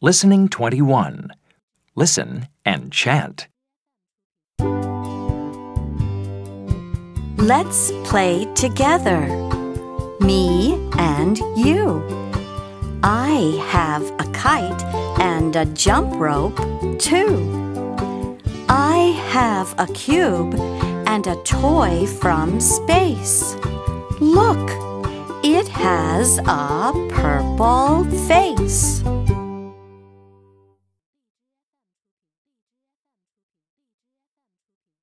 Listening 21. Listen and chant. Let's play together. Me and you. I have a kite and a jump rope, too. I have a cube and a toy from space. Look, it has a purple face.